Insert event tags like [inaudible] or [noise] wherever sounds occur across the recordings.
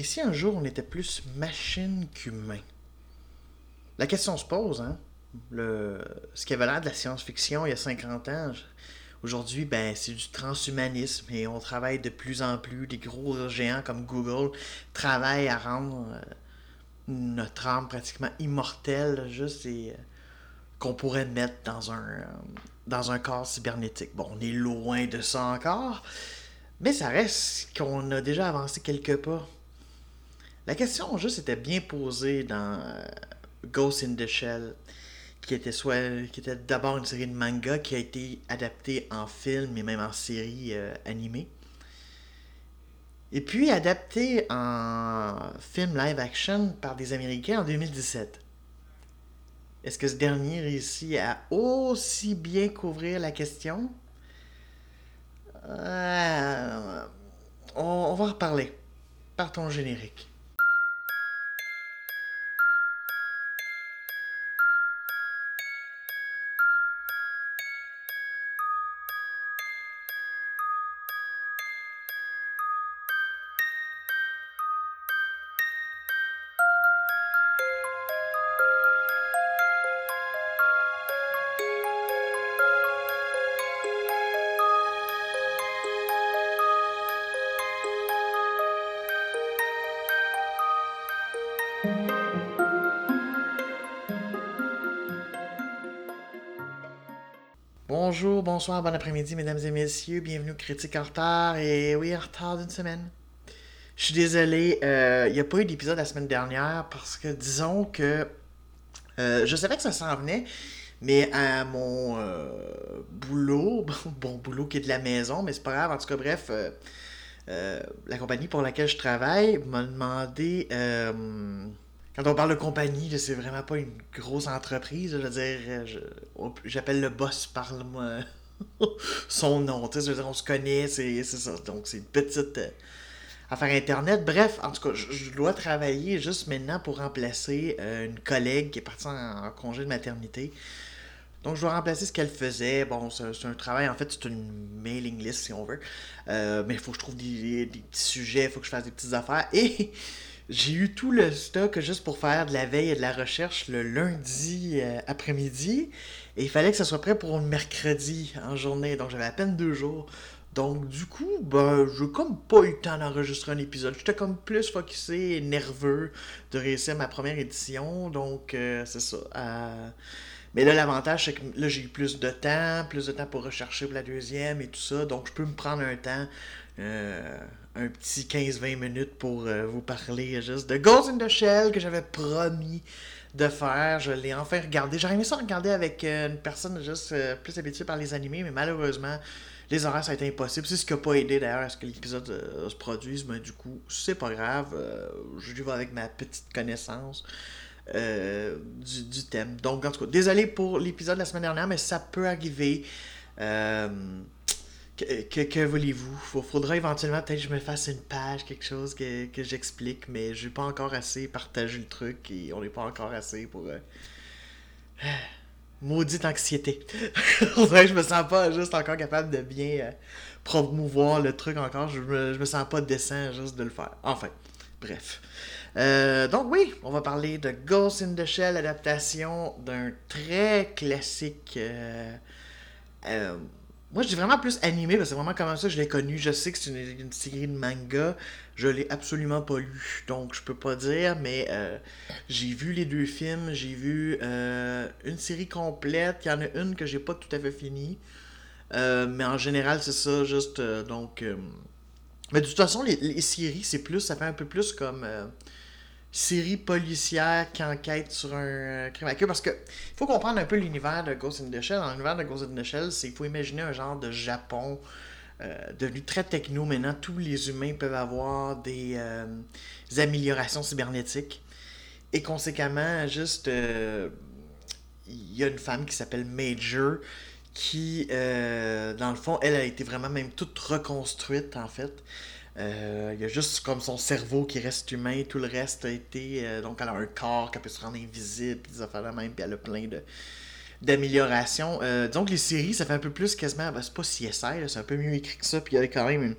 Et si un jour on était plus machine qu'humain? La question se pose, hein? Ce qui avait l'air de la science-fiction il y a 50 ans, aujourd'hui, ben, c'est du transhumanisme et on travaille de plus en plus. Des gros géants comme Google travaillent à rendre euh, notre âme pratiquement immortelle, juste et euh, qu'on pourrait mettre dans un, euh, dans un corps cybernétique. Bon, on est loin de ça encore, mais ça reste qu'on a déjà avancé quelques pas. La question juste était bien posée dans euh, Ghost in the Shell, qui était soit qui était d'abord une série de manga qui a été adaptée en film et même en série euh, animée. Et puis adaptée en film live action par des Américains en 2017. Est-ce que ce dernier réussit à aussi bien couvrir la question? Euh, on, on va en reparler. Partons au générique. Bonjour, bonsoir, bon après-midi, mesdames et messieurs. Bienvenue Critique en retard. Et oui, en retard d'une semaine. Je suis désolé, euh, il n'y a pas eu d'épisode la semaine dernière parce que disons que euh, je savais que ça s'en venait, mais à mon euh, boulot, [laughs] bon boulot qui est de la maison, mais c'est pas grave, en tout cas, bref, la compagnie pour laquelle je travaille m'a demandé. Quand on parle de compagnie, c'est vraiment pas une grosse entreprise. Je veux dire, euh, j'appelle le boss par le- [laughs] son nom. Tu sais, on se connaît, c'est ça. Donc, c'est une petite euh, affaire Internet. Bref, en tout cas, je, dois travailler juste maintenant pour remplacer euh, une collègue qui est partie en, congé de maternité. Donc, je dois remplacer ce qu'elle faisait. Bon, c'est un travail, en fait, c'est une mailing list, si on veut. Mais il faut que je trouve des petits sujets, il faut que je fasse des petites affaires. Et [laughs] j'ai eu tout le stock juste pour faire de la veille et de la recherche le lundi euh, après-midi. Et il fallait que ça soit prêt pour le mercredi en journée. Donc, j'avais à peine deux jours. Donc, du coup, ben, j'ai comme pas eu le temps d'enregistrer un épisode. J'étais comme plus focusé et nerveux de réussir ma première édition. Donc, euh, c'est ça. Euh, mais là, l'avantage, c'est que là, j'ai eu plus de temps, plus de temps pour rechercher pour la deuxième et tout ça. Donc, je peux me prendre un temps, euh, un petit 15-20 minutes pour euh, vous parler juste de Ghost in the Shell que j'avais promis de faire. Je l'ai enfin regardé. J'aurais aimé ça regarder avec euh, une personne juste plus habituée par les animés, mais malheureusement, les horaires, ça a été impossible. C'est ce qui n'a pas aidé d'ailleurs à ce que l'épisode se produise, mais du coup, c'est pas grave. je vais avec ma petite connaissance du, thème. Donc, en tout cas, désolé pour l'épisode de la semaine dernière, mais ça peut arriver. Que, voulez-vous? Faudra éventuellement peut-être que je me fasse une page, quelque chose que, que j'explique, mais j'ai pas encore assez partagé le truc et on n'est pas encore assez pour. euh, [sighs] Maudite anxiété. [laughs] Je me sens pas juste encore capable de bien euh, promouvoir le truc encore. Je me, je me sens pas décent juste de le faire. Enfin, bref. Euh, donc oui, on va parler de Ghost in the Shell, adaptation d'un très classique... moi, je dis vraiment plus animé, parce que c'est vraiment comme ça que je l'ai connu. Je sais que c'est une, série de manga. Je l'ai absolument pas lu, donc je peux pas dire, mais euh, j'ai vu les deux films. J'ai vu euh, une série complète. Il y en a une que j'ai pas tout à fait finie. Euh, mais en général, c'est ça, juste. donc. Mais de toute façon, les, les séries, c'est plus. Ça fait un peu plus comme. Série policière qui enquête sur un euh, crime à queue. Parce que faut comprendre un peu l'univers de Ghost in the Shell. Dans l'univers de Ghost in the Shell, c'est il faut imaginer un genre de Japon euh, devenu très techno. Maintenant, tous les humains peuvent avoir des, euh, améliorations cybernétiques. Et conséquemment, juste, il y a une femme qui s'appelle Major qui, dans le fond, elle a été vraiment même toute reconstruite, en fait. Euh, Il y a juste comme son cerveau qui reste humain, tout le reste a été. euh, donc, elle a un corps, qu'elle peut se rendre invisible, puis des affaires de même, puis elle a plein de d'améliorations. Euh, donc, les séries, ça fait un peu plus quasiment. ben, c'est pas CSI, c'est un peu mieux écrit que ça, puis il y a quand même une,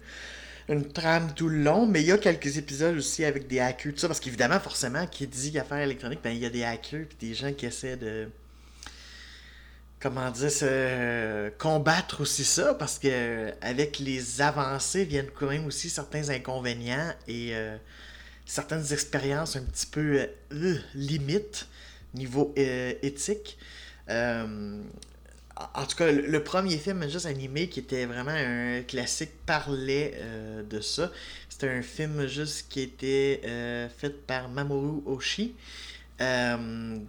une trame tout le long, mais il y a quelques épisodes aussi avec des hackers, tout ça, parce qu'évidemment, forcément, qui dit affaires électroniques, ben, il y a des hackers, puis des gens qui essaient de comment dire, se combattre aussi ça, parce que avec les avancées viennent quand même aussi certains inconvénients et euh, certaines expériences un petit peu euh, limites niveau euh, éthique. en tout cas, le, premier film juste animé qui était vraiment un classique parlait de ça. C'était un film juste qui était fait par Mamoru Oshii.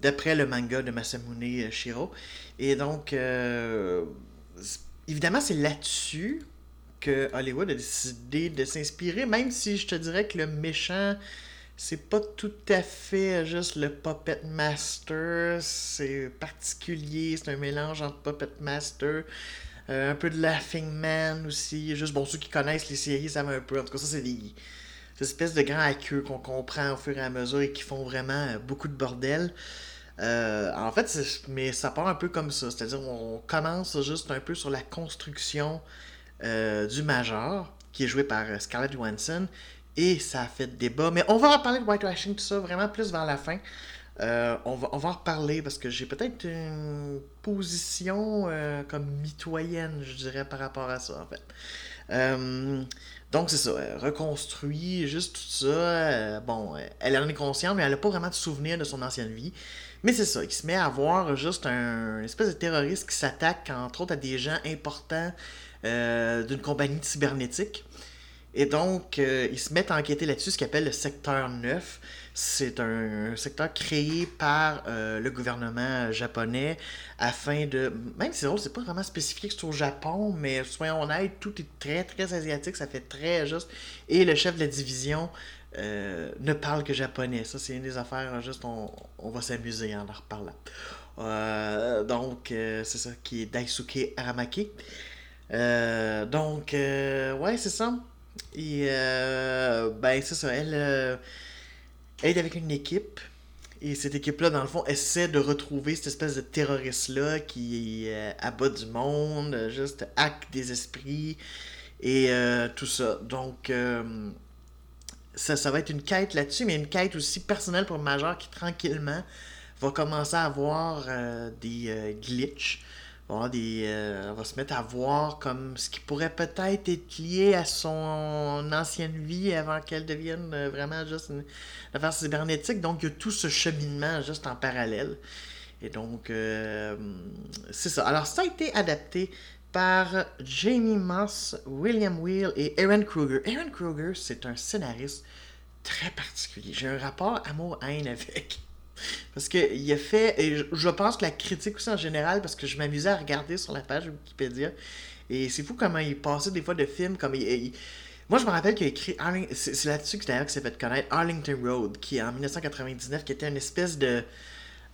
D'après le manga de Masamune Shiro. Et donc, euh, évidemment, c'est là-dessus que Hollywood a décidé de s'inspirer, même si je te dirais que le méchant, c'est pas tout à fait juste le Puppet Master, c'est particulier, c'est un mélange entre Puppet Master, euh, un peu de Laughing Man aussi, juste, bon, ceux qui connaissent les séries savent un peu, en tout cas, ça, c'est des, espèces de grands accus qu'on comprend au fur et à mesure et qui font vraiment euh, beaucoup de bordel. Euh, en fait, mais ça part un peu comme ça. C'est-à-dire, on commence juste un peu sur la construction euh, du Major, qui est joué par Scarlett Johansson, et ça a fait débat. Mais on va en parler de whitewashing, tout ça, vraiment plus vers la fin. on, va, on va en reparler parce que j'ai peut-être une position comme mitoyenne, je dirais, par rapport à ça, en fait. Donc, c'est ça, reconstruit, juste tout ça. bon, elle en est consciente, mais elle n'a pas vraiment de souvenir de son ancienne vie. Mais c'est ça, il se met à voir juste un espèce de terroriste qui s'attaque, entre autres, à des gens importants euh, d'une compagnie cybernétique. Et donc, euh, il se met à enquêter là-dessus, ce qu'il appelle le secteur 9. C'est un, secteur créé par euh, le gouvernement japonais afin de. Même si c'est pas vraiment spécifié que c'est au Japon, mais soyons honnêtes, tout est très très asiatique, ça fait très juste. Et le chef de la division euh, ne parle que japonais. Ça, c'est une des affaires, juste on, on va s'amuser en en reparlant. Euh, donc, euh, c'est ça, qui est Daisuke Aramaki. donc, ouais, c'est ça. Et, ben, c'est ça, elle, est avec une équipe. Et cette équipe-là, dans le fond, essaie de retrouver cette espèce de terroriste-là qui abat du monde, juste hack des esprits et tout ça. Donc, ça, ça va être une quête là-dessus, mais une quête aussi personnelle pour Major qui tranquillement va commencer à avoir euh, des euh, glitches. Euh, va se mettre à voir comme ce qui pourrait peut-être être lié à son ancienne vie avant qu'elle devienne vraiment juste une affaire cybernétique. Donc il y a tout ce cheminement juste en parallèle. Et donc, c'est ça. Alors, ça a été adapté par Jamie Moss, William Wheel et Aaron Kruger. Aaron Kruger, c'est un scénariste très particulier. J'ai un rapport amour-haine avec. Parce qu'il a fait, et je pense que la critique aussi en général, parce que je m'amusais à regarder sur la page Wikipédia, et c'est fou comment il passait des fois de films comme moi, je me rappelle qu'il a écrit. C'est là-dessus que d'ailleurs que s'est fait connaître Arlington Road, qui en 1999, qui était une espèce de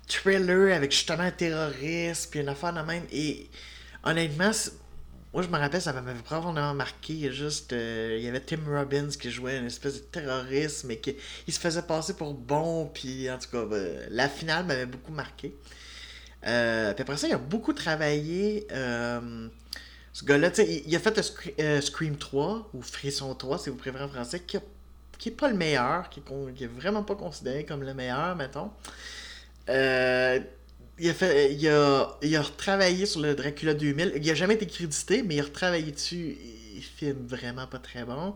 thriller avec justement un terroriste, puis une affaire de même. Et honnêtement, moi je me rappelle, ça m'avait profondément marqué. Il y, a juste, euh, il y avait Tim Robbins qui jouait une espèce de terroriste, mais qui il se faisait passer pour bon. Puis en tout cas, ben, la finale m'avait beaucoup marqué. Euh, puis après ça, il a beaucoup travaillé. Euh, ce gars-là, il, il, a fait Scream 3, ou Frisson 3, si vous préférez en français, qui, qui est pas le meilleur, qui, qui est vraiment pas considéré comme le meilleur, mettons. Euh, il a, fait, retravaillé sur le Dracula 2000. Il a jamais été crédité, mais il a retravaillé dessus. Il filme vraiment pas très bon.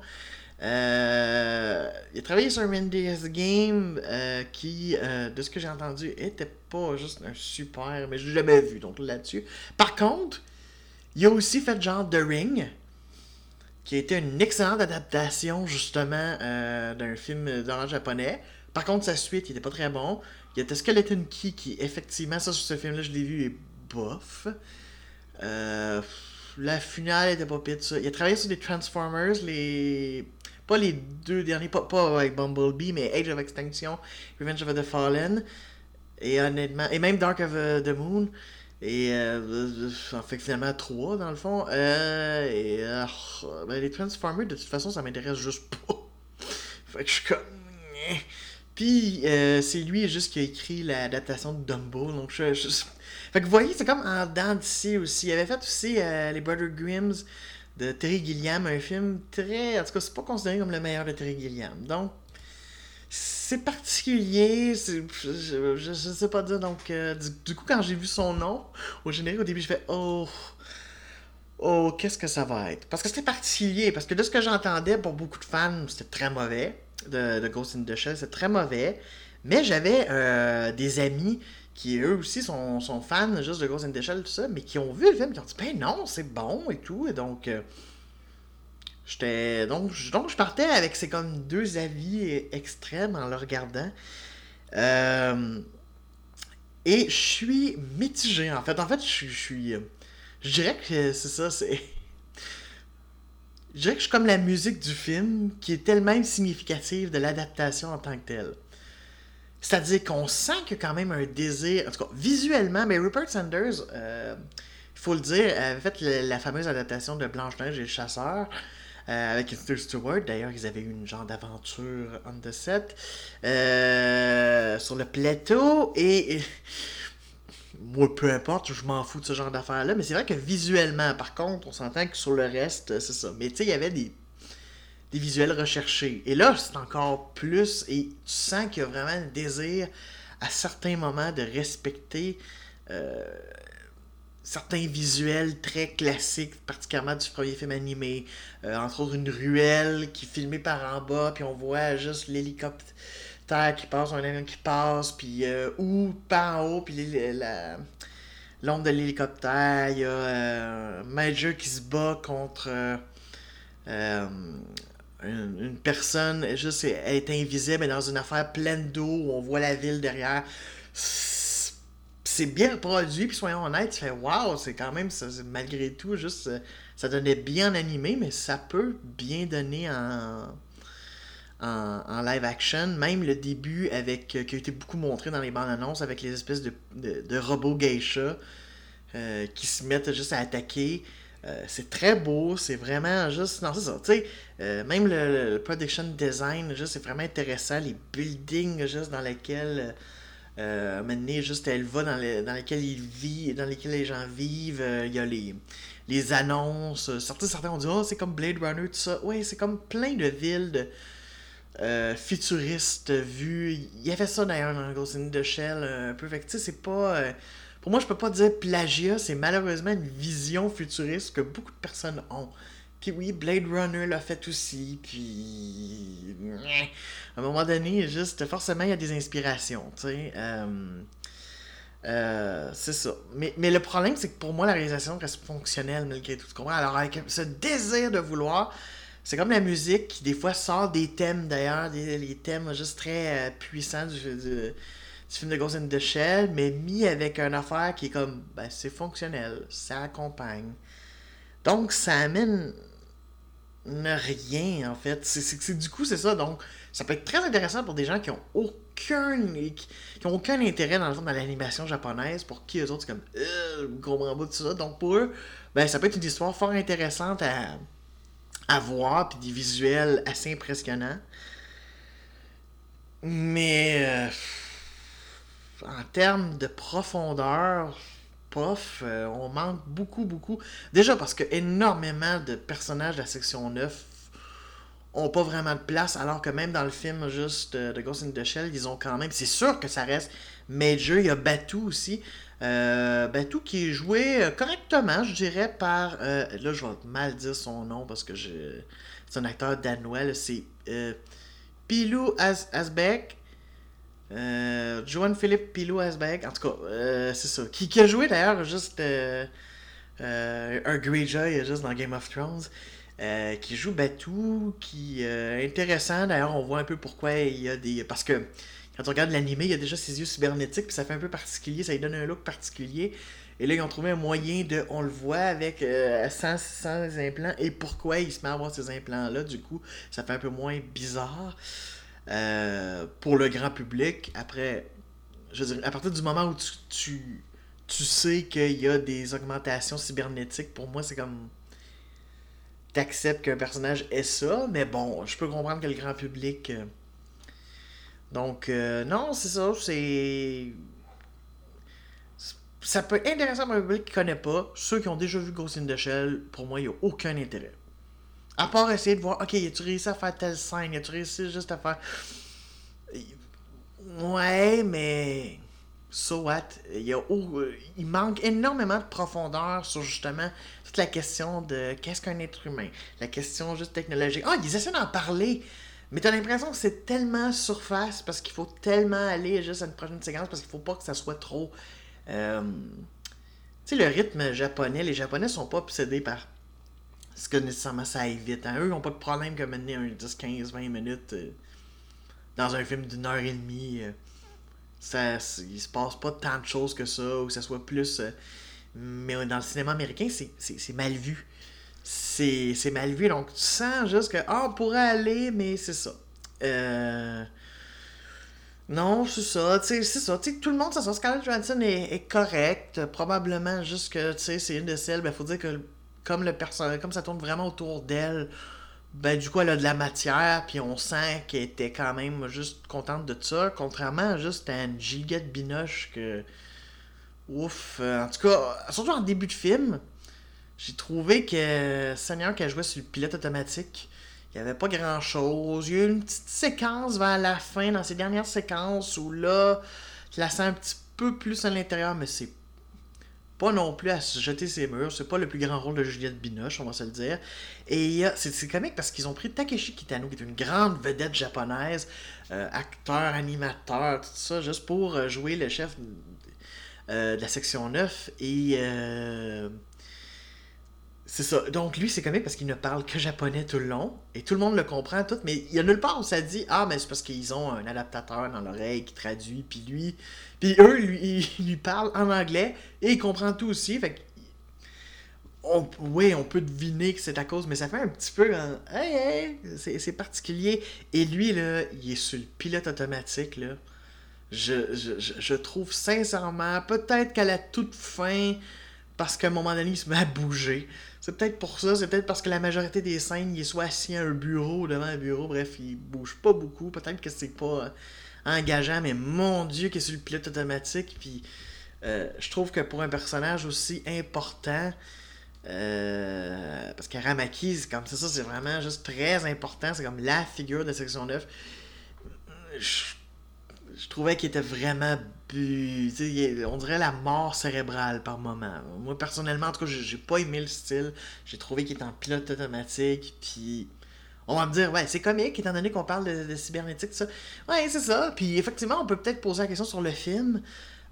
Euh, il a travaillé sur Mendes Game euh, qui, euh, de ce que j'ai entendu, était pas juste un super, mais je l'ai jamais vu, donc là-dessus. Par contre, il a aussi fait genre The Ring, qui a été une excellente adaptation justement d'un film d'horreur japonais. Par contre, sa suite, il était pas très bon. Il y a The Skeleton Key qui, effectivement, ça sur ce film-là, je l'ai vu, est bof. Euh, la finale était pas pire ça. Il a travaillé sur des Transformers, les. Pas les deux derniers, pas, pas avec Bumblebee, mais Age of Extinction, Revenge of the Fallen. Et honnêtement. Et même Dark of uh, the Moon. Et euh, en fait finalement trois dans le fond. Euh, et euh, ben, les Transformers, de toute façon, ça m'intéresse juste pas. fait que je suis comme. Puis euh, c'est lui juste qui a écrit l'adaptation de Dumbo. Donc je, Fait que vous voyez, c'est comme en dents d'ici aussi. Il avait fait aussi euh, les Brother Grimms de Terry Gilliam, un film très. En tout cas, c'est pas considéré comme le meilleur de Terry Gilliam. Donc, c'est particulier, je, je, sais pas dire. Donc, euh, du, coup, quand j'ai vu son nom au générique, au début, je fais Oh, oh, qu'est-ce que ça va être? Parce que c'était particulier, parce que de ce que j'entendais, pour beaucoup de fans, c'était très mauvais. De, Ghost in the Shell, c'est très mauvais. Mais j'avais euh, des amis qui eux aussi sont, fans juste de Ghost in the Shell, tout ça, mais qui ont vu le film, qui ont dit Ben non, c'est bon et tout. Et donc. Euh, J'étais. Donc, donc, je partais avec ces comme deux avis extrêmes en le regardant. Euh, et je suis mitigé, en fait. En fait, je, suis. Je dirais que c'est ça, c'est. Je dirais que je suis comme la musique du film qui est tellement significative de l'adaptation en tant que telle. C'est-à-dire qu'on sent qu'il y a quand même un désir, en tout cas visuellement, mais Rupert Sanders, euh, il faut le dire, avait fait la fameuse adaptation de Blanche-Neige et le Chasseur. Euh, avec Mr. Stewart. D'ailleurs, ils avaient eu une genre d'aventure on the set euh, sur le plateau. Et, moi, peu importe, je m'en fous de ce genre d'affaires-là. Mais c'est vrai que visuellement, par contre, on s'entend que sur le reste, c'est ça. Mais tu sais, il y avait des, des visuels recherchés. Et là, c'est encore plus. Et tu sens qu'il y a vraiment un désir à certains moments de respecter. Euh, certains visuels très classiques, particulièrement du premier film animé. Euh, entre autres, une ruelle qui est filmée par en bas, puis on voit juste l'hélicoptère qui passe, un avion qui passe, puis euh, ou par en haut, puis l'ombre de l'hélicoptère. Il y a euh, Major qui se bat contre une, personne, juste, elle est invisible, dans une affaire pleine d'eau où on voit la ville derrière c'est bien produit, puis soyons honnêtes, tu fais waouh, c'est quand même, ça, malgré tout, juste, euh, ça donnait bien animé, mais ça peut bien donner en, en, live action. Même le début, avec euh, qui a été beaucoup montré dans les bandes annonces, avec les espèces de, de, robots geisha euh, qui se mettent juste à attaquer. c'est très beau, c'est vraiment juste. Non, c'est ça, tu sais. même le, production design, juste, c'est vraiment intéressant. Les buildings, juste, dans lesquels euh, juste elle va dans, les, dans lesquelles il vit, dans lesquelles les gens vivent. Euh, il y a les, les annonces. Certains, certains ont dit Oh, c'est comme Blade Runner, tout ça. Oui, c'est comme plein de villes euh, futuristes vues. Il y avait ça d'ailleurs dans Ghost in the Shell un peu. Fait que tu sais, c'est pas. Euh, pour moi, je peux pas dire plagiat, c'est malheureusement une vision futuriste que beaucoup de personnes ont. Puis oui, Blade Runner l'a fait aussi. Puis. À un moment donné, juste, forcément, il y a des inspirations. Tu sais. Euh, euh, c'est ça. Mais, mais le problème, c'est que pour moi, la réalisation reste fonctionnelle malgré tout. Alors, avec ce désir de vouloir, c'est comme la musique qui, des fois, sort des thèmes d'ailleurs, des les thèmes juste très euh, puissants du, du, film de Ghost in Shell, mais mis avec une affaire qui est comme, ben, c'est fonctionnel, ça accompagne. Donc, ça amène rien, en fait. C'est, du coup, c'est ça. Donc, ça peut être très intéressant pour des gens qui ont aucun qui, ont aucun intérêt dans le fond dans l'animation japonaise pour qui eux autres c'est comme euh, comprends pas tout ça donc pour eux ben ça peut être une histoire fort intéressante à, à voir puis des visuels assez impressionnants mais euh, en termes de profondeur pof, euh, on manque beaucoup, beaucoup. Déjà parce que énormément de personnages de la section 9 ont pas vraiment de place, alors que même dans le film juste de, Ghost in the Shell, ils ont quand même. C'est sûr que ça reste Major, il y a Batou aussi. Euh, Batou qui est joué euh, correctement, je dirais, par. là, je vais mal dire son nom parce que c'est un acteur danois. C'est Pilou Asbeck. Euh, Joan Philippe Pilou Asbeck, en tout cas, euh, c'est ça. Qui, a joué d'ailleurs juste euh, un Greyjoy juste dans Game of Thrones. qui joue Batou, qui est intéressant. D'ailleurs, on voit un peu pourquoi il y a des. Parce que quand on regarde l'animé, il y a déjà ses yeux cybernétiques, puis ça fait un peu particulier, ça lui donne un look particulier. Et là, ils ont trouvé un moyen de. On le voit avec sans, sans implants. Et pourquoi il se met à avoir ces implants-là, du coup, ça fait un peu moins bizarre. Euh, pour le grand public. Après, je veux dire, à partir du moment où tu, tu, sais qu'il y a des augmentations cybernétiques, pour moi, c'est comme. T'acceptes qu'un personnage est ça, mais bon, je peux comprendre que le grand public. Euh, donc, euh, non, c'est ça, c'est. ça peut être intéressant pour un public qui connaît pas. Ceux qui ont déjà vu Ghost in the Shell, pour moi, il n'y a aucun intérêt. À part essayer de voir, ok, as-tu réussi à faire telle scène? As-tu réussi juste à faire. Ouais, mais. So what? Il, manque énormément de profondeur sur justement toute la question de qu'est-ce qu'un être humain, la question juste technologique. Ah, ils essaient d'en parler, mais t'as l'impression que c'est tellement surface parce qu'il faut tellement aller juste à une prochaine séquence parce qu'il faut pas que ça soit trop. Euh, tu sais, le rythme japonais, les Japonais sont pas obsédés par ce que nécessairement ça aille vite. Hein. Eux, ils n'ont pas de problème que mener un 10, 15, 20 minutes euh, dans un film d'une heure et demie. Euh, ça, il se passe pas tant de choses que ça, ou que ça soit plus. mais dans le cinéma américain, c'est mal vu c'est mal vu. Donc, tu sens juste que, ah, on pourrait aller, mais c'est ça. Euh... Non, c'est ça, c'est ça. Tu sais, tout le monde, ça, Scarlett Johansson est, est correcte. Probablement juste que, tu sais, c'est une de celles, ben, faut dire que comme le personnage, comme ça tourne vraiment autour d'elle, ben, du coup, elle a de la matière, puis on sent qu'elle était quand même juste contente de ça, contrairement à juste à une giga de binoche que. Ouf. Euh, en tout cas, surtout en début de film, j'ai trouvé que Seigneur qui a joué sur le pilote automatique, il n'y avait pas grand chose. Il y a eu une petite séquence vers la fin, dans ces dernières séquences, où là, tu la sens un petit peu plus à l'intérieur, mais c'est pas non plus à se jeter ses murs. C'est pas le plus grand rôle de Juliette Binoche, on va se le dire. Et c'est comique parce qu'ils ont pris Takeshi Kitano, qui est une grande vedette japonaise, euh, acteur, animateur, tout ça, juste pour euh, jouer le chef euh, de la section 9. Et c'est ça. Donc lui, c'est comique parce qu'il ne parle que japonais tout le long. Et tout le monde le comprend tout. Mais il y a nulle part où ça dit Ah, mais c'est parce qu'ils ont un adaptateur dans l'oreille qui traduit. Puis lui. Puis eux, lui, [laughs] ils lui parlent en anglais. Et il comprend tout aussi. Fait que. oui, on peut deviner que c'est à cause, mais ça fait un petit peu. hey, hey, c'est particulier. Et lui, là, il est sur le pilote automatique. Là. Je, je, je trouve sincèrement, peut-être qu'à la toute fin, parce qu'à un moment donné, il se met à bouger. C'est peut-être pour ça, c'est peut-être parce que la majorité des scènes, il est soit assis à un bureau, devant un bureau, bref, il bouge pas beaucoup. Peut-être que c'est pas euh, engageant, mais mon Dieu, qu'il est sur le pilote automatique. Puis euh, je trouve que pour un personnage aussi important, euh, parce que Ramaki, c'est comme ça, c'est vraiment juste très important. C'est comme la figure de section 9. Je je trouvais qu'il était vraiment on dirait la mort cérébrale par moment. Moi personnellement, en tout cas, j'ai pas aimé le style. J'ai trouvé qu'il était en pilote automatique. Puis on va me dire, ouais, c'est comique étant donné qu'on parle de, cybernétique, ça. Ouais, c'est ça. Puis effectivement, on peut peut-être poser la question sur le film.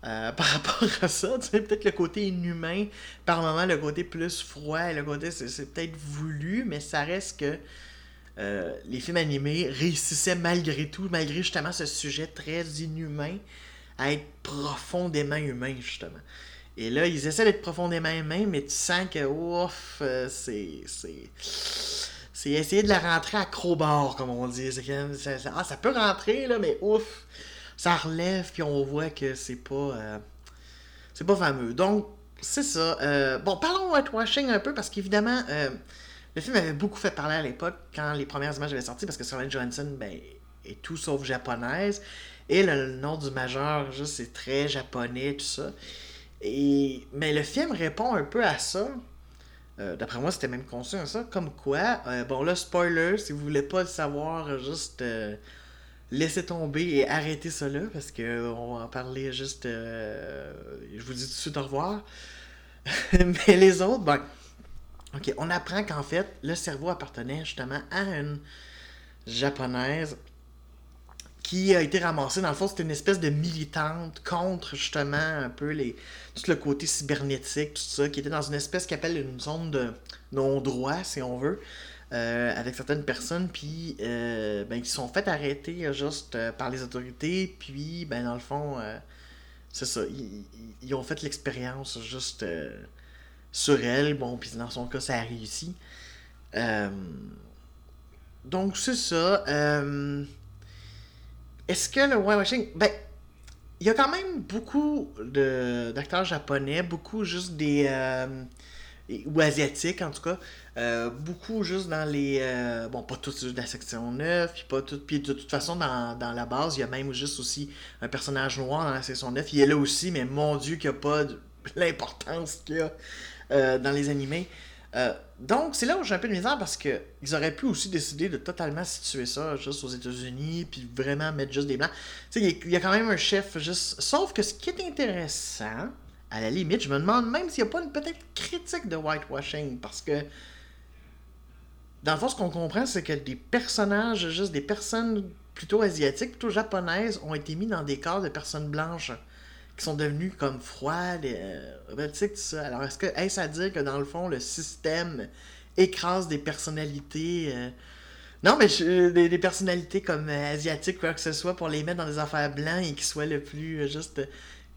Euh, [laughs] par rapport à ça, tu sais, peut-être le côté inhumain, par moment, le côté plus froid, le côté, c'est peut-être voulu, mais ça reste que euh, les films animés réussissaient malgré tout, malgré justement ce sujet très inhumain, à être profondément humain, justement. Et là, ils essaient d'être profondément humains, mais tu sens que, ouf, euh, c'est. C'est essayer de la rentrer à crowbar, comme on dit. Ça, ça, ah, ça peut rentrer, là, mais ouf, ça relève, puis on voit que c'est pas. Euh, c'est pas fameux. Donc, c'est ça. bon, parlons whitewashing un peu, parce qu'évidemment. Le film avait beaucoup fait parler à l'époque quand les premières images avaient sorti parce que Scarlett Johansson ben, est tout sauf japonaise. Et le, nom du majeur, juste, c'est très japonais, tout ça. Et, mais le film répond un peu à ça. Euh, d'après moi, c'était même conçu à ça. Comme quoi, euh, bon là, spoiler, si vous voulez pas le savoir, juste euh, laissez tomber et arrêtez ça là, parce qu'on va en parler juste. je vous dis tout de suite au revoir. [laughs] mais les autres, ben OK, on apprend qu'en fait, le cerveau appartenait justement à une japonaise qui a été ramassée. Dans le fond, c'était une espèce de militante contre justement un peu les tout le côté cybernétique, tout ça, qui était dans une espèce qui appelle une zone de non-droit, si on veut. Euh, avec certaines personnes, puis euh, ben, qui sont fait arrêter euh, juste par les autorités, puis ben, dans le fond, c'est ça, ils, ont fait l'expérience juste sur elle. Bon, puis dans son cas, ça a réussi. Euh, donc, c'est ça. Euh, est-ce que le whitewashing. Ben, il y a quand même beaucoup d'acteurs japonais, beaucoup juste des. Euh, ou asiatiques en tout cas. beaucoup juste dans les. bon, pas tous de la section 9, puis pas tout. Puis de toute façon, dans, dans, la base, il y a même juste aussi un personnage noir dans la section 9. Il est là aussi, mais mon dieu, qu'il n'y a pas [laughs] l'importance qu'il y a dans les animés. donc, c'est là où j'ai un peu de misère parce que ils auraient pu aussi décider de totalement situer ça juste aux États-Unis, puis vraiment mettre juste des blancs. Tu sais, il y, a quand même un chef juste. Sauf que ce qui est intéressant, à la limite, je me demande même s'il n'y a pas une peut-être critique de whitewashing parce que dans le fond, ce qu'on comprend, c'est que des personnages, juste des personnes plutôt asiatiques, plutôt japonaises, ont été mis dans des corps de personnes blanches sont devenues comme froides, euh, tout ça. Alors, est-ce que est-ce à dire que dans le fond, le système écrase des personnalités euh, Non, mais des, personnalités comme euh, asiatiques, quoi que ce soit, pour les mettre dans des affaires blancs et qui soient le plus juste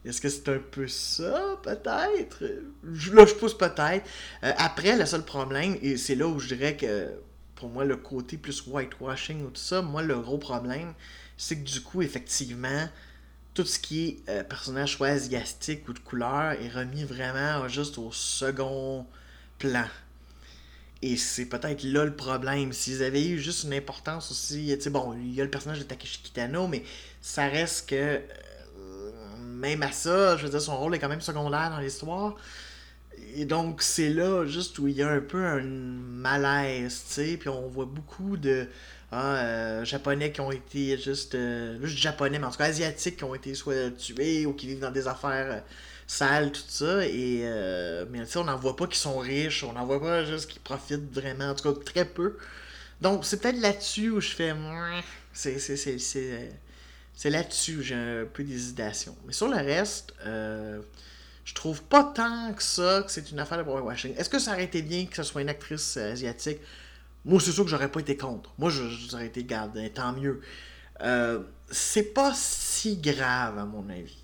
est-ce que c'est un peu ça, peut-être? Là, je pousse peut-être. Euh, après, le seul problème, et c'est là où je dirais que pour moi, le côté plus whitewashing ou tout ça, moi, le gros problème, c'est que du coup, effectivement, tout ce qui est euh, personnage soit asiatique ou de couleur est remis vraiment juste au second plan. Et c'est peut-être là le problème. S'ils avaient eu juste une importance aussi, tu bon, il y a le personnage de Takeshi Kitano, mais ça reste que même à ça, je veux dire, son rôle est quand même secondaire dans l'histoire. Et donc, c'est là juste où il y a un peu un malaise, tu sais. Puis on voit beaucoup de hein, euh, japonais qui ont été juste. Euh, juste japonais, mais en tout cas asiatiques qui ont été soit tués ou qui vivent dans des affaires euh, sales, tout ça. Et, mais tu sais, on n'en voit pas qui sont riches, on n'en voit pas juste qui profitent vraiment, en tout cas très peu. Donc, c'est peut-être là-dessus où je fais. C'est c'est là-dessus que j'ai un peu d'hésitation. Mais sur le reste, je trouve pas tant que ça que c'est une affaire de whitewashing. Est-ce que ça aurait été bien que ce soit une actrice asiatique? Moi, c'est sûr que j'aurais pas été contre. Moi, j'aurais été garde, tant mieux. Euh, c'est pas si grave, à mon avis.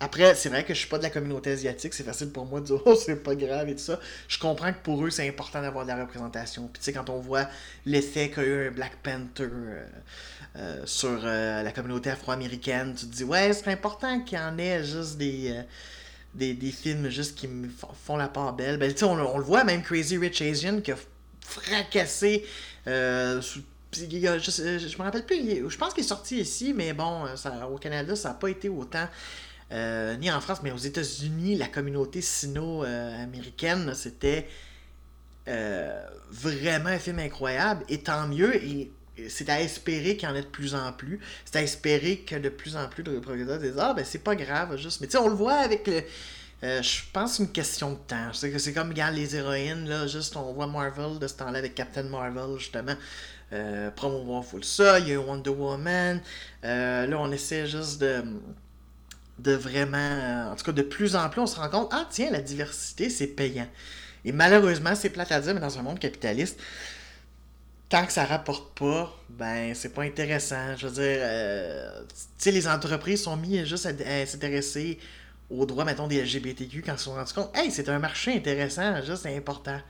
Après, c'est vrai que je suis pas de la communauté asiatique, c'est facile pour moi de dire [laughs] oh c'est pas grave et tout ça. Je comprends que pour eux c'est important d'avoir de la représentation. Puis tu sais quand on voit l'effet qu'a eu un Black Panther euh, euh, sur la communauté afro-américaine, tu te dis ouais c'est important qu'il y en ait juste des des, films juste qui me font la part belle. Ben tu sais on, le voit même Crazy Rich Asian qui a fracassé je, je me rappelle plus, je pense qu'il est sorti ici, mais bon, ça, au Canada, ça n'a pas été autant euh, ni en France, mais aux États-Unis, la communauté sino-américaine, c'était euh, vraiment un film incroyable, et tant mieux, et c'est à espérer qu'il y en ait de plus en plus. C'est à espérer que de plus en plus de reproducteurs disent Ah, ben c'est pas grave, juste. Mais tu sais, on le voit avec le. Euh, je pense une question de temps. Sais que c'est comme, regarde, les héroïnes, là, juste, on voit Marvel de ce temps-là avec Captain Marvel, justement. Euh, promouvoir full ça, il y a Wonder Woman. là, on essaie juste de de vraiment. Euh, en tout cas, de plus en plus, on se rend compte, ah tiens, la diversité, c'est payant. Et malheureusement, c'est plate à dire, mais dans un monde capitaliste, tant que ça rapporte pas, ben, c'est pas intéressant. Je veux dire, euh, tu sais, les entreprises sont mises juste à, s'intéresser aux droits, mettons, des LGBTQ quand ils se sont rendus compte, hey, c'est un marché intéressant, juste important.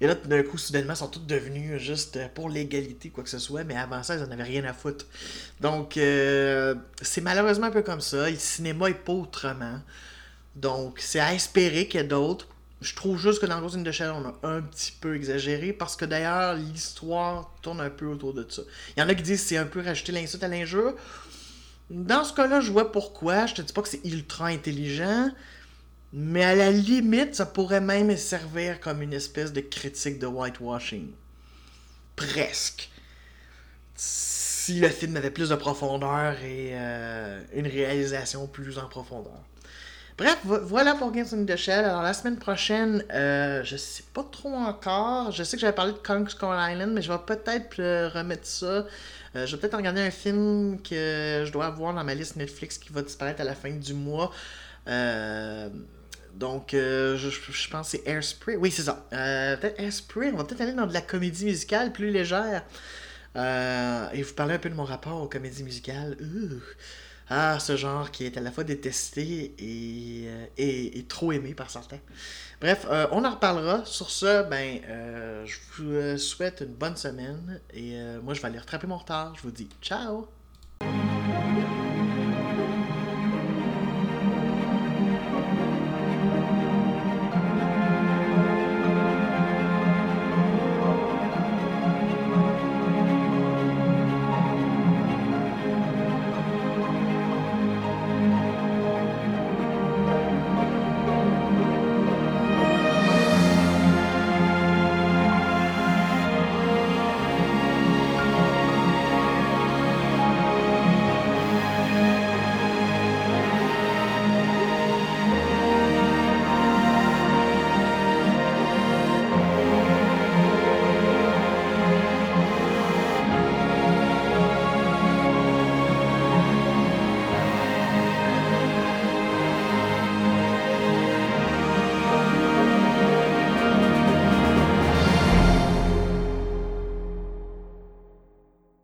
Et là, d'un coup, soudainement, ils sont tous devenus juste pour l'égalité, quoi que ce soit, mais avant ça, ils n'en avaient rien à foutre. Donc, euh, c'est malheureusement un peu comme ça. le cinéma est pas autrement. Donc, c'est à espérer qu'il y ait d'autres. Je trouve juste que dans Ghost in the Shell, on a un petit peu exagéré, parce que d'ailleurs, l'histoire tourne un peu autour de ça. Il y en a qui disent que c'est un peu rajouter l'insulte à l'injure. Dans ce cas-là, je vois pourquoi. Je te dis pas que c'est ultra intelligent. Mais à la limite, ça pourrait même servir comme une espèce de critique de whitewashing. Presque. Si le film avait plus de profondeur et euh, une réalisation plus en profondeur. Bref, voilà pour Games in the Shell. Alors la semaine prochaine, euh, je sais pas trop encore. Je sais que j'avais parlé de Kong Skull Island, mais je vais peut-être euh, remettre ça. je vais peut-être regarder un film que je dois avoir dans ma liste Netflix qui va disparaître à la fin du mois. Euh, donc, euh, je, pense que c'est Airspray. Oui, c'est ça. Euh, peut-être Airspray. On va peut-être aller dans de la comédie musicale plus légère. Euh, et vous parler un peu de mon rapport aux comédies musicales. Ah, ce genre qui est à la fois détesté et, et, trop aimé par certains. Bref, on en reparlera. Sur ce, ben, je vous souhaite une bonne semaine. Et moi, je vais aller rattraper mon retard. Je vous dis ciao!